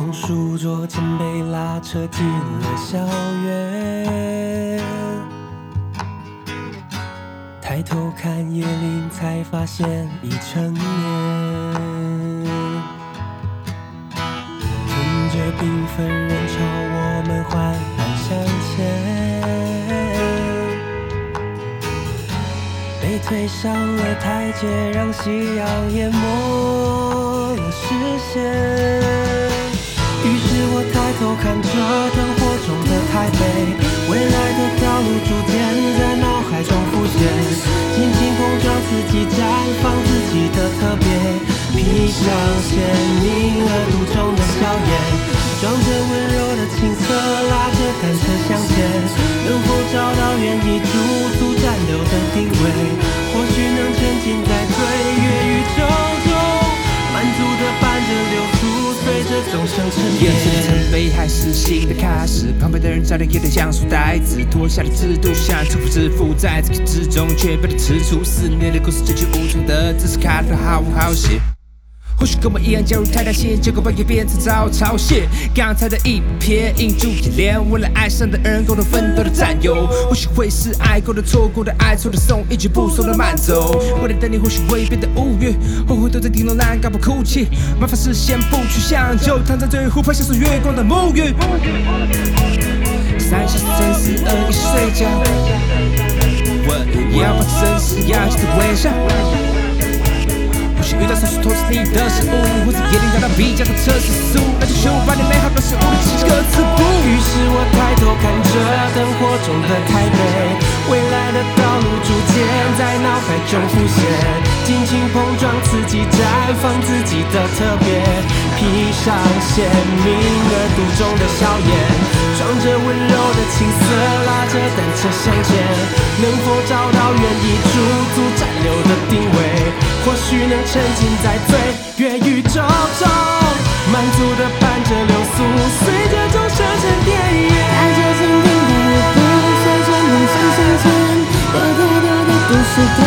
从书桌前被拉扯进了校园，抬头看夜龄，才发现已成年。跟着缤纷人潮，我们缓缓向前，被推上了台阶，让夕阳淹没了视线。我抬头看着灯火中的台北，未来的道路逐渐在脑海中浮现，轻轻碰撞自己，绽放自己的特别，披上鲜明苏，随着钟声沉眼前的。城北还是新的开始，旁边的人早点有点像书呆子，脱下了制度，想重复致富，在这个之中却被他吃出四年的故事，结局无从得知，是开头毫无好写？或许跟我一样加入太大线，结果半夜变成早朝蟹。刚才的一瞥映住眼帘，为了爱上的人共同奋斗的战友。或许会是爱过的、错过的、爱错的送，一句不送的慢走。为了等你，或许会变得无语，后悔躲在顶楼栏杆不哭泣。麻烦事先不去想，就躺在这湖畔享受月光的沐浴。三十三四二一睡觉，我要把真实压起的微笑。遇到少数偷吃你的食物，或者夜里感到比较的测试速，那就修把你美好表示物的几个字幕。于是我抬头看着灯火中的台北，未来的道路逐渐在脑海中浮现，尽情碰撞刺激，绽放自己的特别，披上鲜明额度中的笑颜，装着温柔的青涩，拉着单车向前，能否找到愿意驻足暂留的定位？或许能沉浸在岁月宇宙中，满足的伴着流苏，随着钟声沉淀。爱着坚定的舞步，随着梦想向前，有太多的故事等